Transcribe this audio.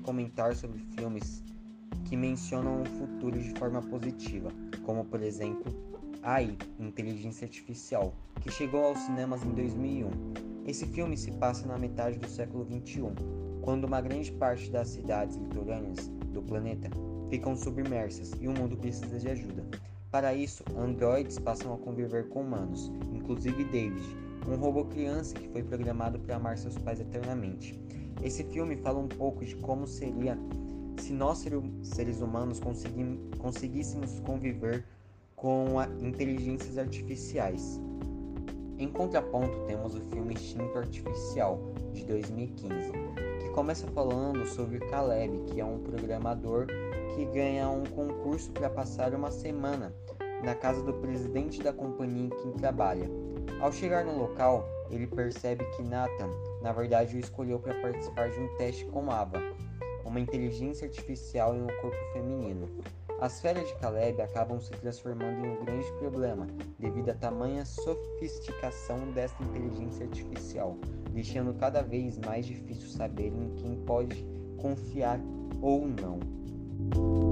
comentar sobre filmes que mencionam o futuro de forma positiva, como por exemplo AI, Inteligência Artificial, que chegou aos cinemas em 2001. Esse filme se passa na metade do século 21, quando uma grande parte das cidades litorâneas do planeta ficam submersas e o mundo precisa de ajuda. Para isso, androides passam a conviver com humanos, inclusive David, um robô criança que foi programado para amar seus pais eternamente. Esse filme fala um pouco de como seria se nós seres humanos conseguíssemos conviver com inteligências artificiais. Em contraponto, temos o filme Instinto Artificial, de 2015, que começa falando sobre Caleb, que é um programador que ganha um concurso para passar uma semana na casa do presidente da companhia em que trabalha. Ao chegar no local, ele percebe que Nathan, na verdade, o escolheu para participar de um teste com Ava, uma inteligência artificial em um corpo feminino. As férias de Caleb acabam se transformando em um grande problema devido à tamanha sofisticação desta inteligência artificial, deixando cada vez mais difícil saber em quem pode confiar ou não.